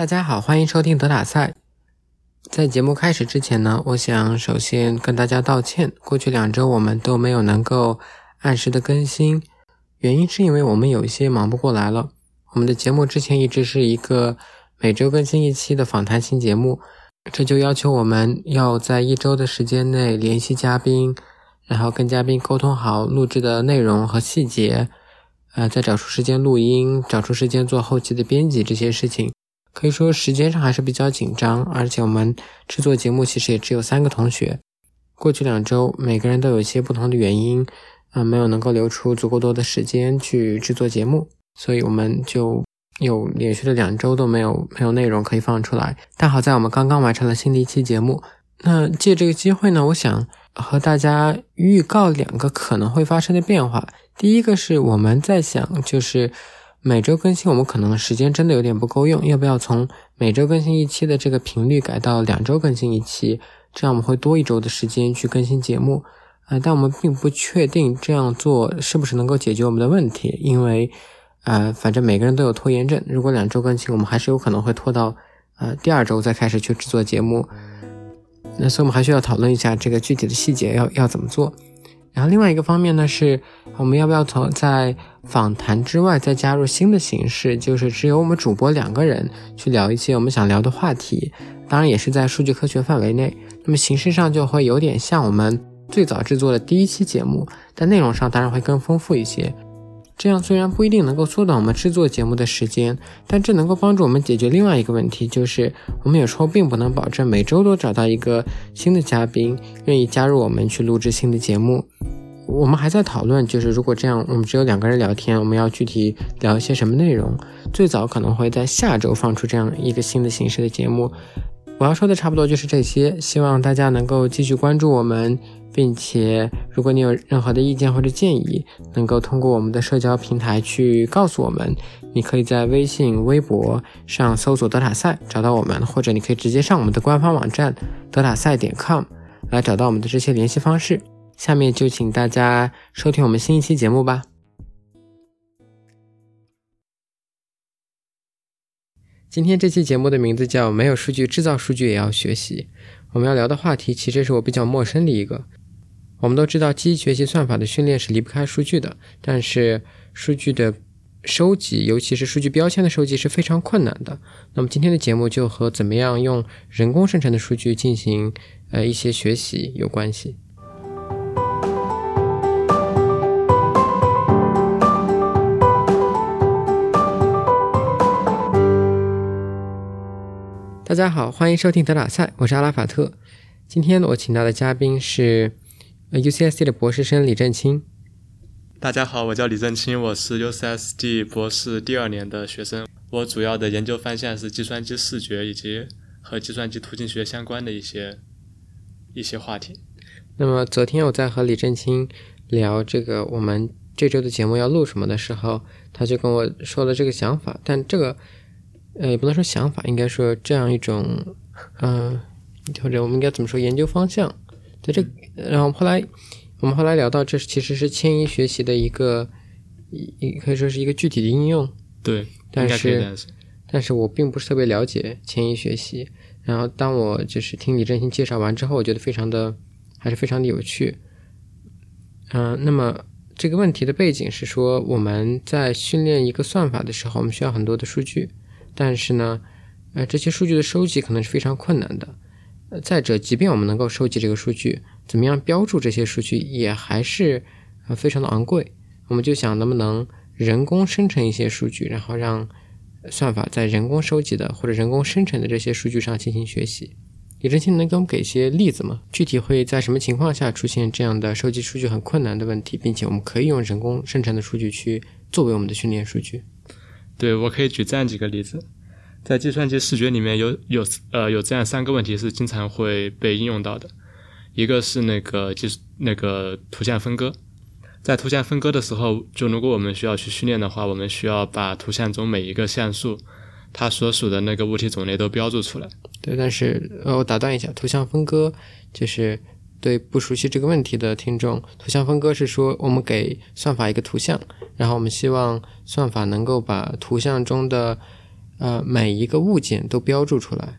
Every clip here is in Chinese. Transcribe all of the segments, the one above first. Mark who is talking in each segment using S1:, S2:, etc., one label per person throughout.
S1: 大家好，欢迎收听德塔赛。在节目开始之前呢，我想首先跟大家道歉。过去两周我们都没有能够按时的更新，原因是因为我们有一些忙不过来了。我们的节目之前一直是一个每周更新一期的访谈型节目，这就要求我们要在一周的时间内联系嘉宾，然后跟嘉宾沟通好录制的内容和细节，呃，再找出时间录音，找出时间做后期的编辑这些事情。可以说时间上还是比较紧张，而且我们制作节目其实也只有三个同学。过去两周，每个人都有一些不同的原因，啊，没有能够留出足够多的时间去制作节目，所以我们就有连续的两周都没有没有内容可以放出来。但好在我们刚刚完成了新的一期节目，那借这个机会呢，我想和大家预告两个可能会发生的变化。第一个是我们在想，就是。每周更新，我们可能时间真的有点不够用，要不要从每周更新一期的这个频率改到两周更新一期？这样我们会多一周的时间去更新节目。呃，但我们并不确定这样做是不是能够解决我们的问题，因为，呃，反正每个人都有拖延症。如果两周更新，我们还是有可能会拖到呃第二周再开始去制作节目。那所以我们还需要讨论一下这个具体的细节要要怎么做。然后另外一个方面呢，是我们要不要从在访谈之外再加入新的形式，就是只有我们主播两个人去聊一些我们想聊的话题，当然也是在数据科学范围内。那么形式上就会有点像我们最早制作的第一期节目，但内容上当然会更丰富一些。这样虽然不一定能够缩短我们制作节目的时间，但这能够帮助我们解决另外一个问题，就是我们有时候并不能保证每周都找到一个新的嘉宾愿意加入我们去录制新的节目。我们还在讨论，就是如果这样，我们只有两个人聊天，我们要具体聊一些什么内容？最早可能会在下周放出这样一个新的形式的节目。我要说的差不多就是这些，希望大家能够继续关注我们。并且，如果你有任何的意见或者建议，能够通过我们的社交平台去告诉我们。你可以在微信、微博上搜索“德塔赛”找到我们，或者你可以直接上我们的官方网站“德塔赛点 com” 来找到我们的这些联系方式。下面就请大家收听我们新一期节目吧。今天这期节目的名字叫“没有数据制造数据也要学习”。我们要聊的话题其实是我比较陌生的一个。我们都知道，机器学习算法的训练是离不开数据的，但是数据的收集，尤其是数据标签的收集是非常困难的。那么今天的节目就和怎么样用人工生成的数据进行呃一些学习有关系。大家好，欢迎收听德塔赛，我是阿拉法特。今天我请到的嘉宾是。UCSD 的博士生李振清，
S2: 大家好，我叫李振清，我是 UCSD 博士第二年的学生。我主要的研究方向是计算机视觉以及和计算机图形学相关的一些一些话题。
S1: 那么昨天我在和李振清聊这个我们这周的节目要录什么的时候，他就跟我说了这个想法，但这个呃也不能说想法，应该说这样一种嗯，或者我们应该怎么说研究方向。在这，然后后来我们后来聊到，这其实是迁移学习的一个一可以说是一个具体的应用。
S2: 对，
S1: 但是但是我并不是特别了解迁移学习。然后当我就是听李振兴介绍完之后，我觉得非常的还是非常的有趣。嗯，那么这个问题的背景是说，我们在训练一个算法的时候，我们需要很多的数据，但是呢，呃，这些数据的收集可能是非常困难的。呃再者，即便我们能够收集这个数据，怎么样标注这些数据也还是呃非常的昂贵。我们就想，能不能人工生成一些数据，然后让算法在人工收集的或者人工生成的这些数据上进行学习。李振清能给我们给一些例子吗？具体会在什么情况下出现这样的收集数据很困难的问题，并且我们可以用人工生成的数据去作为我们的训练数据？
S2: 对，我可以举这样几个例子。在计算机视觉里面有有呃有这样三个问题是经常会被应用到的，一个是那个就是那个图像分割，在图像分割的时候，就如果我们需要去训练的话，我们需要把图像中每一个像素它所属的那个物体种类都标注出来。
S1: 对，但是呃我打断一下，图像分割就是对不熟悉这个问题的听众，图像分割是说我们给算法一个图像，然后我们希望算法能够把图像中的呃每一个物件都标注出来。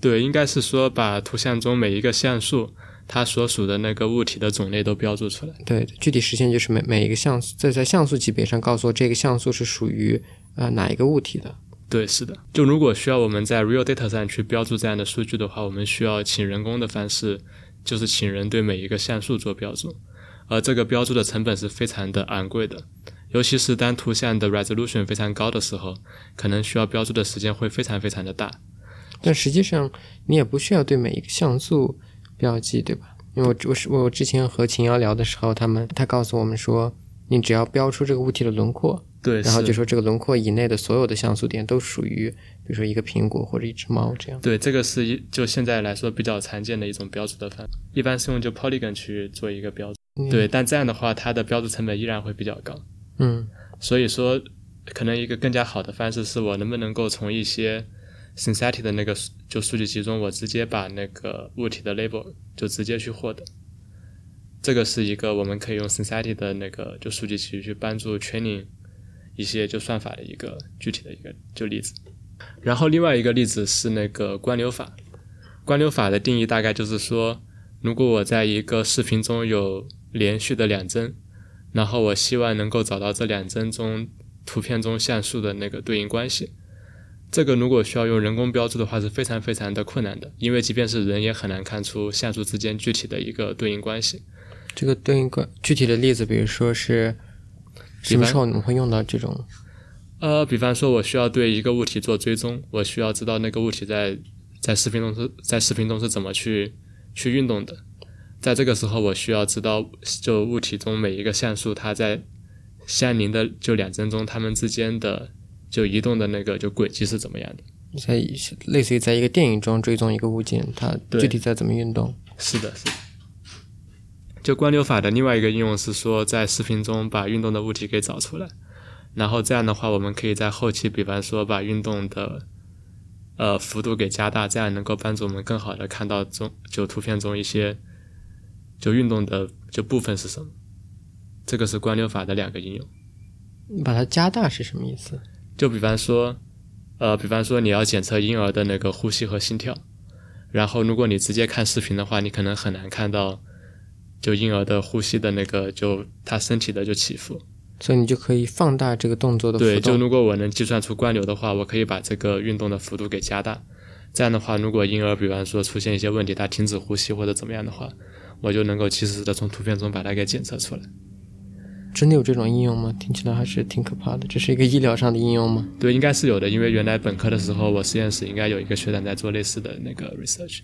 S2: 对，应该是说把图像中每一个像素它所属的那个物体的种类都标注出来。
S1: 对，具体实现就是每每一个像素在在像素级别上告诉我这个像素是属于呃哪一个物体的。
S2: 对，是的。就如果需要我们在 real data 上去标注这样的数据的话，我们需要请人工的方式，就是请人对每一个像素做标注，而这个标注的成本是非常的昂贵的，尤其是当图像的 resolution 非常高的时候，可能需要标注的时间会非常非常的大。
S1: 但实际上你也不需要对每一个像素标记，对吧？因为我我是我之前和秦瑶聊的时候，他们他告诉我们说，你只要标出这个物体的轮廓。
S2: 对，
S1: 然后就说这个轮廓以内的所有的像素点都属于，比如说一个苹果或者一只猫这样。
S2: 对，这个是一就现在来说比较常见的一种标注的范，一般是用就 polygon 去做一个标注。对，但这样的话，它的标注成本依然会比较高。
S1: 嗯，
S2: 所以说，可能一个更加好的方式是我能不能够从一些 synthetic 的那个就数据集中，我直接把那个物体的 label 就直接去获得。这个是一个我们可以用 synthetic 的那个就数据集去帮助 training。一些就算法的一个具体的一个就例子，然后另外一个例子是那个关流法。关流法的定义大概就是说，如果我在一个视频中有连续的两帧，然后我希望能够找到这两帧中图片中像素的那个对应关系，这个如果需要用人工标注的话是非常非常的困难的，因为即便是人也很难看出像素之间具体的一个对应关系。
S1: 这个对应关具体的例子，比如说是。什么时候你们会用到这种？
S2: 呃，比方说，我需要对一个物体做追踪，我需要知道那个物体在在视频中是在视频中是怎么去去运动的。在这个时候，我需要知道就物体中每一个像素它在相邻的就两帧中，它们之间的就移动的那个就轨迹是怎么样的？
S1: 在类似于在一个电影中追踪一个物件，它具体在怎么运动？
S2: 是的，是的。就关流法的另外一个应用是说，在视频中把运动的物体给找出来，然后这样的话，我们可以在后期，比方说把运动的呃幅度给加大，这样能够帮助我们更好的看到中就图片中一些就运动的就部分是什么。这个是关流法的两个应用。
S1: 你把它加大是什么意思？
S2: 就比方说，呃，比方说你要检测婴儿的那个呼吸和心跳，然后如果你直接看视频的话，你可能很难看到。就婴儿的呼吸的那个，就他身体的就起伏，
S1: 所以你就可以放大这个动作的幅度。
S2: 对，就如果我能计算出关流的话，我可以把这个运动的幅度给加大。这样的话，如果婴儿比方说出现一些问题，他停止呼吸或者怎么样的话，我就能够及时的从图片中把它给检测出来。
S1: 真的有这种应用吗？听起来还是挺可怕的。这是一个医疗上的应用吗？
S2: 对，应该是有的，因为原来本科的时候，我实验室应该有一个学长在做类似的那个 research。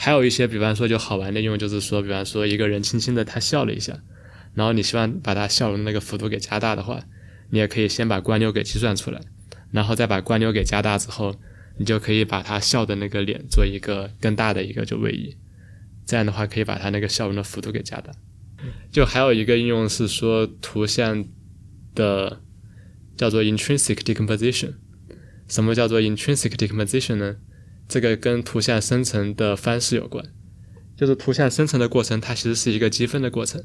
S2: 还有一些，比方说就好玩的应用，就是说，比方说一个人轻轻的他笑了一下，然后你希望把他笑容的那个幅度给加大的话，你也可以先把关流给计算出来，然后再把关流给加大之后，你就可以把他笑的那个脸做一个更大的一个就位移，这样的话可以把他那个笑容的幅度给加大。就还有一个应用是说图像的叫做 intrinsic decomposition。什么叫做 intrinsic decomposition 呢？这个跟图像生成的方式有关，就是图像生成的过程，它其实是一个积分的过程，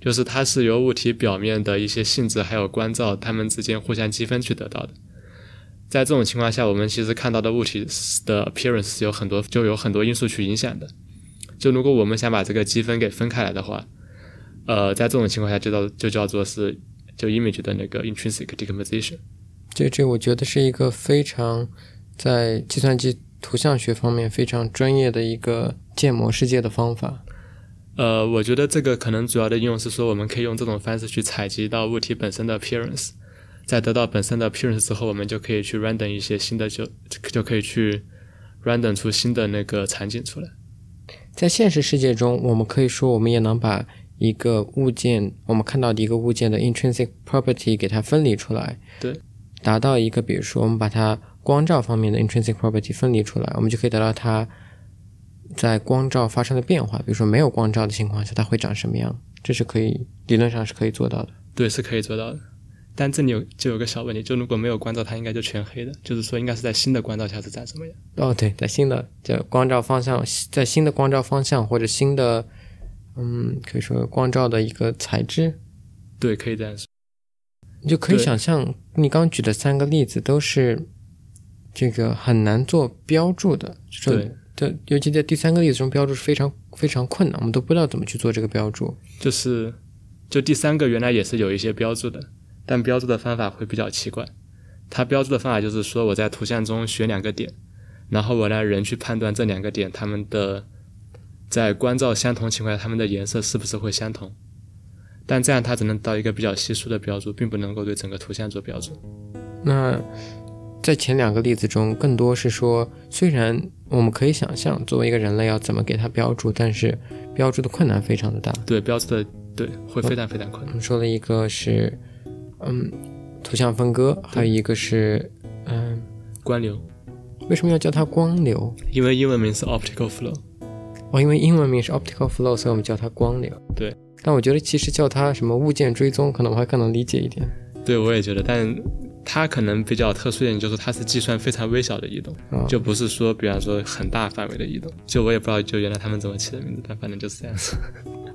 S2: 就是它是由物体表面的一些性质还有光照它们之间互相积分去得到的。在这种情况下，我们其实看到的物体的 appearance 是有很多，就有很多因素去影响的。就如果我们想把这个积分给分开来的话，呃，在这种情况下就叫就叫做是就 image 的那个 intrinsic decomposition。
S1: 这这我觉得是一个非常在计算机。图像学方面非常专业的一个建模世界的方法。
S2: 呃，我觉得这个可能主要的应用是说，我们可以用这种方式去采集到物体本身的 appearance，在得到本身的 appearance 之后，我们就可以去 random 一些新的，就就可以去 random 出新的那个场景出来。
S1: 在现实世界中，我们可以说，我们也能把一个物件，我们看到的一个物件的 intrinsic property 给它分离出来，
S2: 对，
S1: 达到一个，比如说我们把它。光照方面的 intrinsic property 分离出来，我们就可以得到它在光照发生的变化。比如说没有光照的情况下，它会长什么样？这是可以理论上是可以做到的。
S2: 对，是可以做到的。但这里有就有个小问题，就如果没有光照，它应该就全黑的。就是说，应该是在新的光照下是长什么样？
S1: 哦，对，在新的就光照方向，在新的光照方向或者新的嗯，可以说光照的一个材质。
S2: 对，可以这样说。
S1: 你就可以想象，你刚举的三个例子都是。这个很难做标注的，
S2: 对，
S1: 这尤其在第三个例子中，标注是非常非常困难，我们都不知道怎么去做这个标注。
S2: 就是，就第三个原来也是有一些标注的，但标注的方法会比较奇怪。它标注的方法就是说，我在图像中选两个点，然后我让人去判断这两个点它们的在光照相同情况下，它们的颜色是不是会相同。但这样它只能到一个比较稀疏的标注，并不能够对整个图像做标注。
S1: 那在前两个例子中，更多是说，虽然我们可以想象作为一个人类要怎么给它标注，但是标注的困难非常的大。
S2: 对标注的对会非常非常困难。
S1: 我们说了一个是，嗯，图像分割，还有一个是，嗯，
S2: 光流，
S1: 为什么要叫它光流？
S2: 因为英文名是 optical flow。
S1: 哦，因为英文名是 optical flow，所以我们叫它光流。
S2: 对。
S1: 但我觉得其实叫它什么物件追踪，可能我还更能理解一点。
S2: 对，我也觉得，但它可能比较特殊一点，就是它是计算非常微小的移动，
S1: 啊
S2: 就不是说，比方说很大范围的移动。就我也不知道，就原来他们怎么起的名字，但反正就是这样子。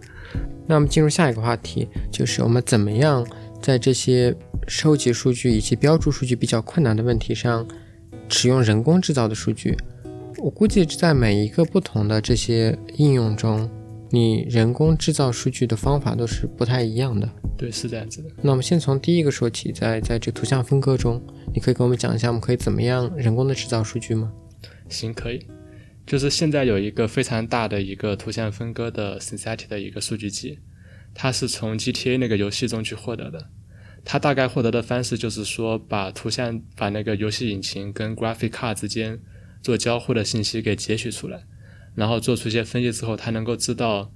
S1: 那我们进入下一个话题，就是我们怎么样在这些收集数据以及标注数据比较困难的问题上，使用人工制造的数据。我估计在每一个不同的这些应用中，你人工制造数据的方法都是不太一样的。
S2: 对，是这样子的。
S1: 那我们先从第一个说起，在在这个图像分割中，你可以跟我们讲一下，我们可以怎么样人工的制造数据吗？
S2: 行，可以。就是现在有一个非常大的一个图像分割的 Synthetic 的一个数据集，它是从 GTA 那个游戏中去获得的。它大概获得的方式就是说，把图像把那个游戏引擎跟 Graphic Card 之间做交互的信息给截取出来，然后做出一些分析之后，它能够知道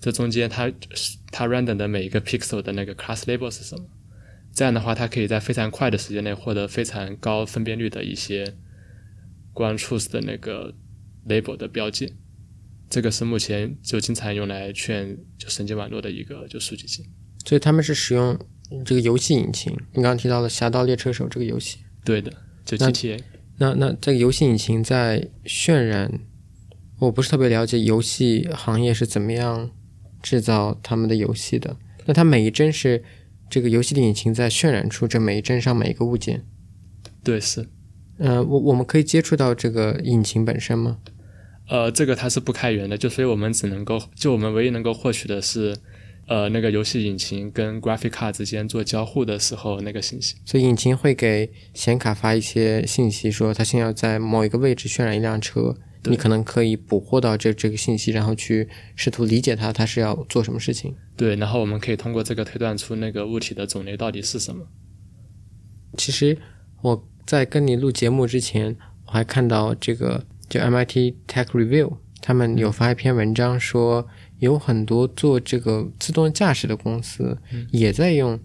S2: 这中间它它 random 的每一个 pixel 的那个 class label 是什么。这样的话，它可以在非常快的时间内获得非常高分辨率的一些光 truth 的那个 label 的标记。这个是目前就经常用来劝就神经网络的一个就数据集。
S1: 所以他们是使用这个游戏引擎。你刚刚提到了《侠盗猎车手》这个游戏，
S2: 对的，就
S1: 那
S2: GTA。
S1: 那那这个游戏引擎在渲染，我不是特别了解游戏行业是怎么样制造他们的游戏的。那它每一帧是这个游戏的引擎在渲染出这每一帧上每一个物件。
S2: 对，是。
S1: 呃，我我们可以接触到这个引擎本身吗？
S2: 呃，这个它是不开源的，就所以我们只能够，就我们唯一能够获取的是，呃，那个游戏引擎跟 graphic card 之间做交互的时候那个信息。
S1: 所以引擎会给显卡发一些信息，说它现在要在某一个位置渲染一辆车，你可能可以捕获到这这个信息，然后去试图理解它，它是要做什么事情。
S2: 对，然后我们可以通过这个推断出那个物体的种类到底是什么。
S1: 其实我在跟你录节目之前，我还看到这个就 MIT Tech Review 他们有发一篇文章说，有很多做这个自动驾驶的公司也在用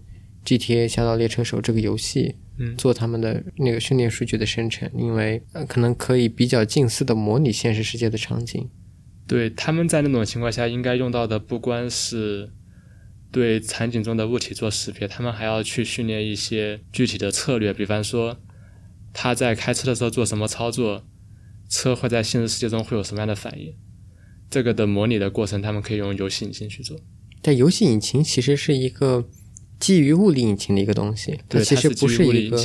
S1: GTA 侠盗猎车手这个游戏。
S2: 嗯
S1: 做他们的那个训练数据的生成，因为呃可能可以比较近似的模拟现实世界的场景。
S2: 对，他们在那种情况下应该用到的不光是对场景中的物体做识别，他们还要去训练一些具体的策略，比方说他在开车的时候做什么操作，车会在现实世界中会有什么样的反应。这个的模拟的过程，他们可以用游戏引擎去做。
S1: 但游戏引擎其实是一个基于物理引擎的一个东西，它
S2: 对，
S1: 其实不
S2: 是
S1: 一个，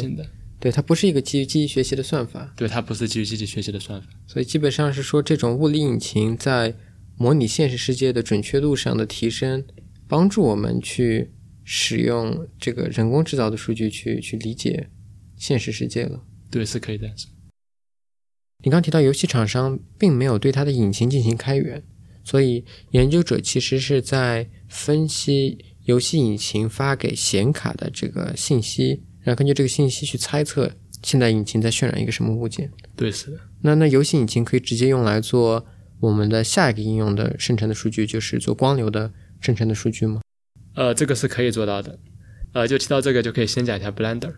S1: 对，它不是一个基于机器学习的算法。
S2: 对，它不是基于机器学习的算法。
S1: 所以基本上是说，这种物理引擎在模拟现实世界的准确度上的提升，帮助我们去使用这个人工制造的数据去去理解现实世界了。
S2: 对，是可以这样说。
S1: 你刚提到游戏厂商并没有对它的引擎进行开源，所以研究者其实是在分析游戏引擎发给显卡的这个信息，然后根据这个信息去猜测现在引擎在渲染一个什么物件。
S2: 对，是的。
S1: 那那游戏引擎可以直接用来做我们的下一个应用的生成的数据，就是做光流的生成的数据吗？
S2: 呃，这个是可以做到的。呃，就提到这个，就可以先讲一下 Blender。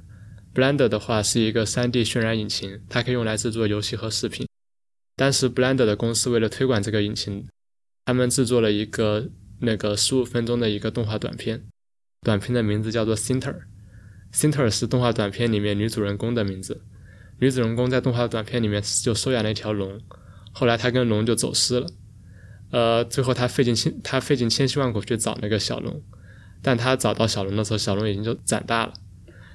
S2: Blender 的话是一个 3D 渲染引擎，它可以用来制作游戏和视频。当时 Blender 的公司为了推广这个引擎，他们制作了一个那个十五分钟的一个动画短片，短片的名字叫做 Sinter。Sinter 是动画短片里面女主人公的名字。女主人公在动画短片里面就收养了一条龙，后来她跟龙就走失了。呃，最后她费尽千她费尽千辛万苦去找那个小龙，但她找到小龙的时候，小龙已经就长大了，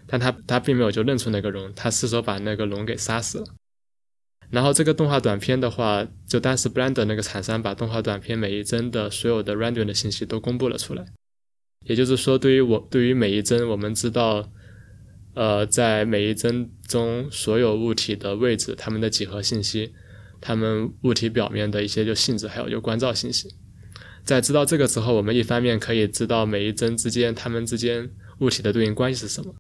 S2: 但他他并没有就认出那个龙，他失手把那个龙给杀死了。然后这个动画短片的话，就当时 Blender 那个厂商把动画短片每一帧的所有的 rendering 的信息都公布了出来。也就是说，对于我对于每一帧，我们知道，呃，在每一帧中所有物体的位置、它们的几何信息、它们物体表面的一些就性质，还有就光照信息。在知道这个时候，我们一方面可以知道每一帧之间它们之间物体的对应关系是什么，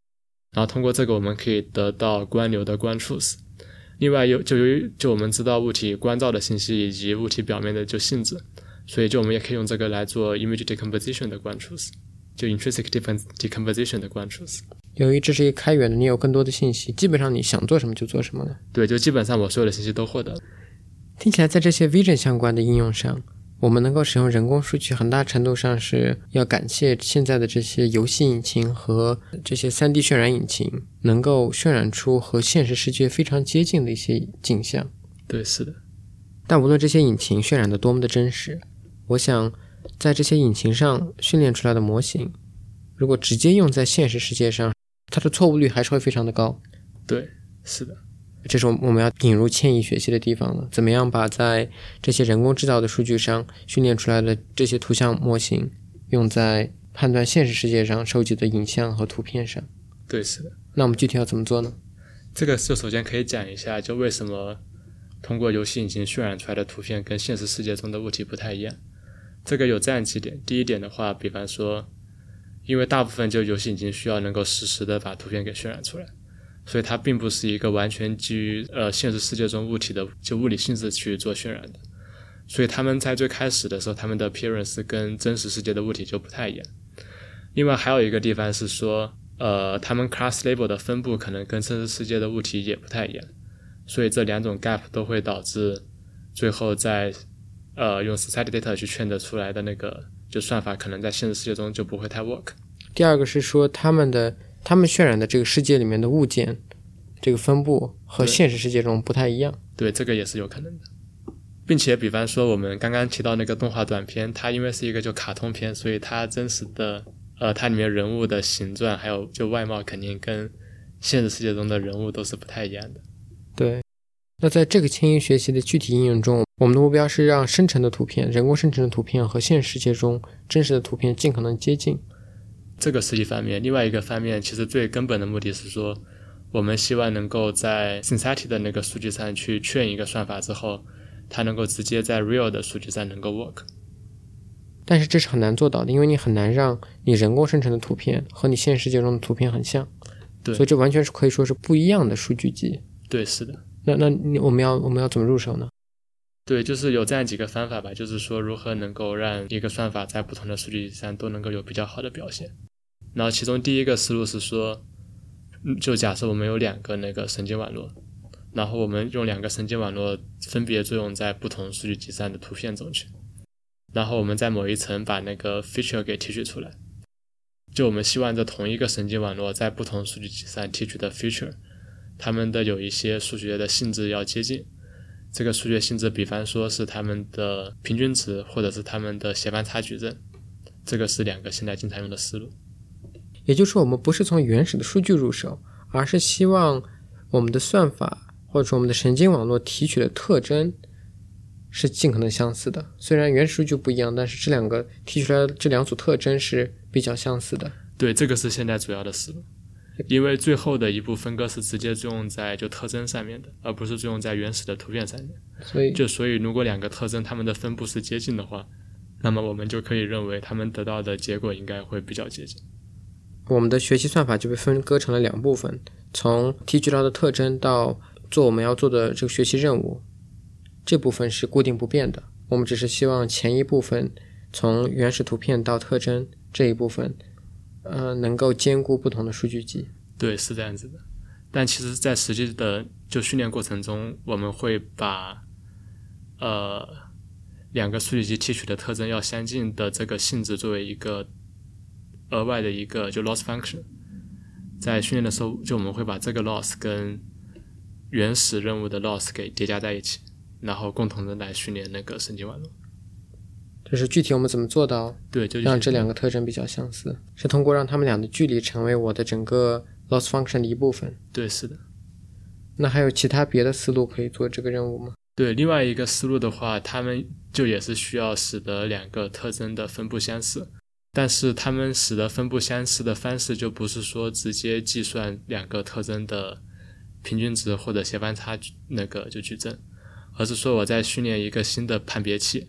S2: 然后通过这个我们可以得到光流的光 truth。另外，有就由于就我们知道物体光照的信息以及物体表面的就性质，所以就我们也可以用这个来做 image decomposition 的光 truth。就 intrinsic decomposition 的关注。
S1: 由于这是一个开源的，你有更多的信息，基本上你想做什么就做什么了。
S2: 对，就基本上我所有的信息都获得了。
S1: 听起来，在这些 vision 相关的应用上，我们能够使用人工数据，很大程度上是要感谢现在的这些游戏引擎和这些 3D 渲染引擎，能够渲染出和现实世界非常接近的一些景象。
S2: 对，是的。
S1: 但无论这些引擎渲染的多么的真实，我想。在这些引擎上训练出来的模型，如果直接用在现实世界上，它的错误率还是会非常的高。
S2: 对，是的，
S1: 这是我我们要引入迁移学习的地方了。怎么样把在这些人工制造的数据上训练出来的这些图像模型，用在判断现实世界上收集的影像和图片上？
S2: 对，是的。
S1: 那我们具体要怎么做呢？
S2: 这个就首先可以讲一下，就为什么通过游戏引擎渲染出来的图片跟现实世界中的物体不太一样。这个有这样几点，第一点的话，比方说，因为大部分就游戏引擎需要能够实时的把图片给渲染出来，所以它并不是一个完全基于呃现实世界中物体的就物理性质去做渲染的，所以他们在最开始的时候，他们的 appearance 跟真实世界的物体就不太一样。另外还有一个地方是说，呃，他们 class label 的分布可能跟真实世界的物体也不太一样，所以这两种 gap 都会导致最后在呃，用 society data 去圈得出来的那个就算法，可能在现实世界中就不会太 work。
S1: 第二个是说，他们的他们渲染的这个世界里面的物件，这个分布和现实世界中不太一样。
S2: 对，这个也是有可能的。并且，比方说我们刚刚提到那个动画短片，它因为是一个就卡通片，所以它真实的呃，它里面人物的形状还有就外貌，肯定跟现实世界中的人物都是不太一样的。
S1: 对。那在这个迁移学习的具体应用中，我们的目标是让生成的图片、人工生成的图片和现实世界中真实的图片尽可能接近。
S2: 这个是一方面，另外一个方面，其实最根本的目的是说，我们希望能够在 synthetic 的那个数据上去劝一个算法之后，它能够直接在 real 的数据上能够 work。
S1: 但是这是很难做到的，因为你很难让你人工生成的图片和你现实世界中的图片很像。
S2: 对，
S1: 所以这完全是可以说是不一样的数据集。
S2: 对，是的。
S1: 那那你我们要我们要怎么入手呢？
S2: 对，就是有这样几个方法吧，就是说如何能够让一个算法在不同的数据集上都能够有比较好的表现。然后其中第一个思路是说，就假设我们有两个那个神经网络，然后我们用两个神经网络分别作用在不同数据集上的图片中去，然后我们在某一层把那个 feature 给提取出来，就我们希望这同一个神经网络在不同数据集上提取的 feature。它们的有一些数学的性质要接近，这个数学性质，比方说是他们的平均值，或者是他们的斜方差矩阵，这个是两个现在经常用的思路。
S1: 也就是说，我们不是从原始的数据入手，而是希望我们的算法或者说我们的神经网络提取的特征是尽可能相似的。虽然原始数据不一样，但是这两个提取出来的这两组特征是比较相似的。
S2: 对，这个是现在主要的思路。因为最后的一部分割是直接作用在就特征上面的，而不是作用在原始的图片上面。
S1: 所以
S2: 就所以，如果两个特征它们的分布是接近的话，那么我们就可以认为它们得到的结果应该会比较接近。
S1: 我们的学习算法就被分割成了两部分，从提取到的特征到做我们要做的这个学习任务，这部分是固定不变的。我们只是希望前一部分从原始图片到特征这一部分。呃，能够兼顾不同的数据集，
S2: 对，是这样子的。但其实，在实际的就训练过程中，我们会把呃两个数据集提取的特征要相近的这个性质作为一个额外的一个就 loss function。在训练的时候，就我们会把这个 loss 跟原始任务的 loss 给叠加在一起，然后共同的来训练那个神经网络。
S1: 就是具体我们怎么做到
S2: 对，就
S1: 让这两个特征比较相似，是通过让它们俩的距离成为我的整个 loss function 的一部分。
S2: 对，是的。
S1: 那还有其他别的思路可以做这个任务吗？
S2: 对，另外一个思路的话，他们就也是需要使得两个特征的分布相似，但是他们使得分布相似的方式就不是说直接计算两个特征的平均值或者协方差那个就矩阵，而是说我在训练一个新的判别器，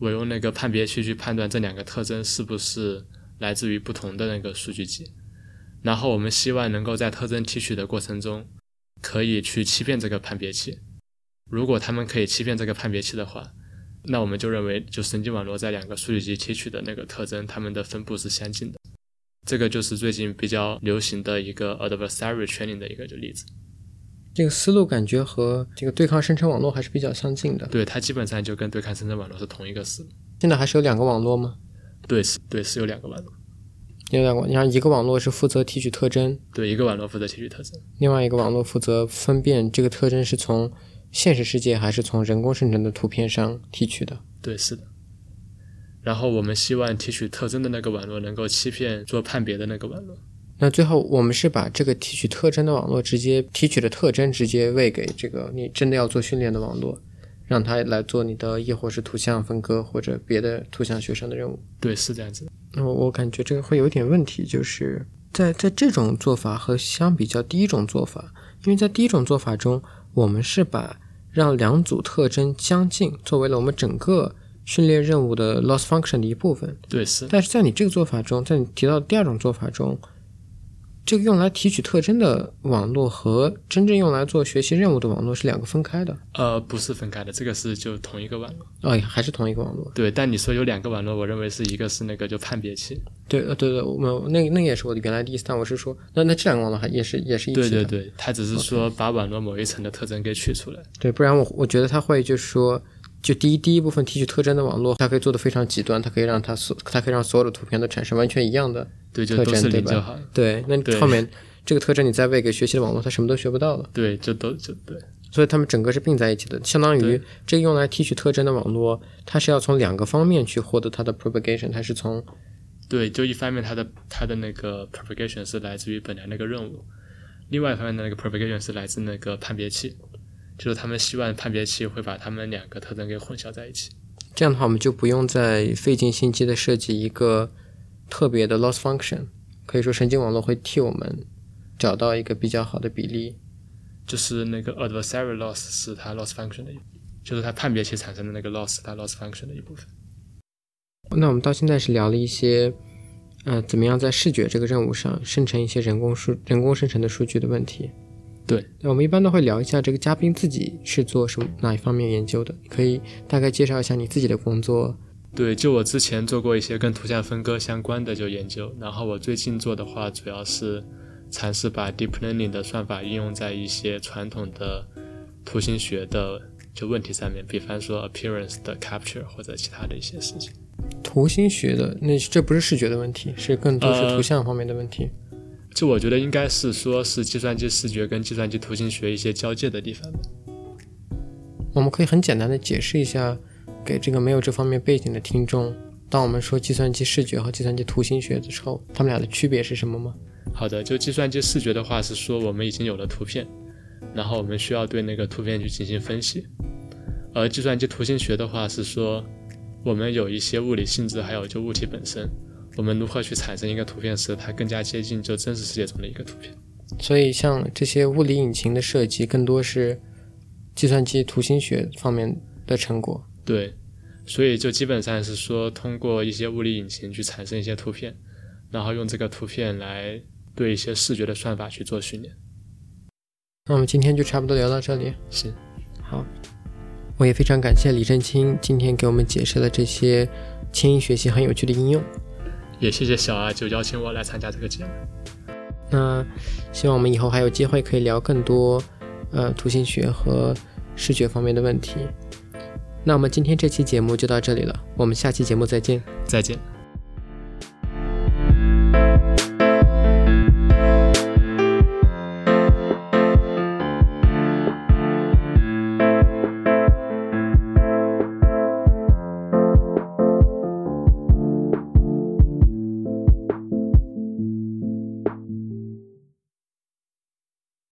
S2: 我用那个判别器去判断这两个特征是不是来自于不同的那个数据集，然后我们希望能够在特征提取的过程中，可以去欺骗这个判别器。如果他们可以欺骗这个判别器的话，那我们就认为，就神经网络在两个数据集提取的那个特征，它们的分布是相近的。这个就是最近比较流行的一个 adversary training 的一个就例子。
S1: 这个思路感觉和这个对抗生成网络还是比较相近的。
S2: 对，它基本上就跟对抗生成网络是同一个思路。
S1: 现在还是有两个网络吗？
S2: 对，是，对，是有两个网络。
S1: 有两个，然后一个网络是负责提取特征，
S2: 对，一个网络负责提取特征，
S1: 另外一个网络负责分辨这个特征是从。现实世界还是从人工生成的图片上提取的。
S2: 对，是的。然后我们希望提取特征的那个网络能够欺骗做判别的那个网络。
S1: 那最后我们是把这个提取特征的网络直接提取的特征直接喂给这个你真的要做训练的网络，让它来做你的亦或是图像分割或者别的图像学生的任务。
S2: 对，是这样子。
S1: 那我感觉这个会有点问题，就是在在这种做法和相比较第一种做法，因为在第一种做法中。我们是把让两组特征相近作为了我们整个训练任务的 loss function 的一部分。
S2: 对，是。
S1: 但是在你这个做法中，在你提到的第二种做法中。这个用来提取特征的网络和真正用来做学习任务的网络是两个分开的。
S2: 呃，不是分开的，这个是就同一个网络。
S1: 哦，还是同一个网络。
S2: 对，但你说有两个网络，我认为是一个是那个就判别器。
S1: 对，呃，对对，我们那那也是我的原来的意思。但我是说，那那这两个网络还也是也是一
S2: 起的。对对对，它只是说把网络某一层的特征给取出来。
S1: 对，不然我我觉得它会就是说。就第一第一部分提取特征的网络，它可以做的非常极端，它可以让它所它可以让所有的图片都产生完全一样的特征，对吧？对，那后面这个特征你再喂给学习的网络，它什么都学不到了。
S2: 对，就都就对。
S1: 所以它们整个是并在一起的，相当于这个用来提取特征的网络，它是要从两个方面去获得它的 propagation，它是从
S2: 对，就一方面它的它的那个 propagation 是来自于本来那个任务，另外一方面的那个 propagation 是来自那个判别器。就是他们希望判别器会把他们两个特征给混淆在一起，
S1: 这样的话，我们就不用再费尽心机的设计一个特别的 loss function。可以说，神经网络会替我们找到一个比较好的比例。
S2: 就是那个 adversary loss 是它 loss function 的，就是它判别器产生的那个 loss，它 loss function 的一部分。
S1: 那我们到现在是聊了一些，呃，怎么样在视觉这个任务上生成一些人工数、人工生成的数据的问题。
S2: 对，那
S1: 我们一般都会聊一下这个嘉宾自己是做什么哪一方面研究的，可以大概介绍一下你自己的工作。
S2: 对，就我之前做过一些跟图像分割相关的就研究，然后我最近做的话，主要是尝试把 deep learning 的算法应用在一些传统的图形学的就问题上面，比方说 appearance 的 capture 或者其他的一些事情。
S1: 图形学的那这不是视觉的问题，是更多是图像方面的问题。
S2: 就我觉得应该是说，是计算机视觉跟计算机图形学一些交界的地方。
S1: 我们可以很简单的解释一下，给这个没有这方面背景的听众，当我们说计算机视觉和计算机图形学的时候，他们俩的区别是什么吗？
S2: 好的，就计算机视觉的话是说，我们已经有了图片，然后我们需要对那个图片去进行分析；而计算机图形学的话是说，我们有一些物理性质，还有就物体本身。我们如何去产生一个图片，使它更加接近就真实世界中的一个图片？
S1: 所以，像这些物理引擎的设计，更多是计算机图形学方面的成果。
S2: 对，所以就基本上是说，通过一些物理引擎去产生一些图片，然后用这个图片来对一些视觉的算法去做训练。
S1: 那我们今天就差不多聊到这里。
S2: 行，
S1: 好，我也非常感谢李正清今天给我们解释了这些轻音学习很有趣的应用。
S2: 也谢谢小阿就邀请我来参加这个节目。
S1: 那希望我们以后还有机会可以聊更多呃图形学和视觉方面的问题。那我们今天这期节目就到这里了，我们下期节目再见。
S2: 再见。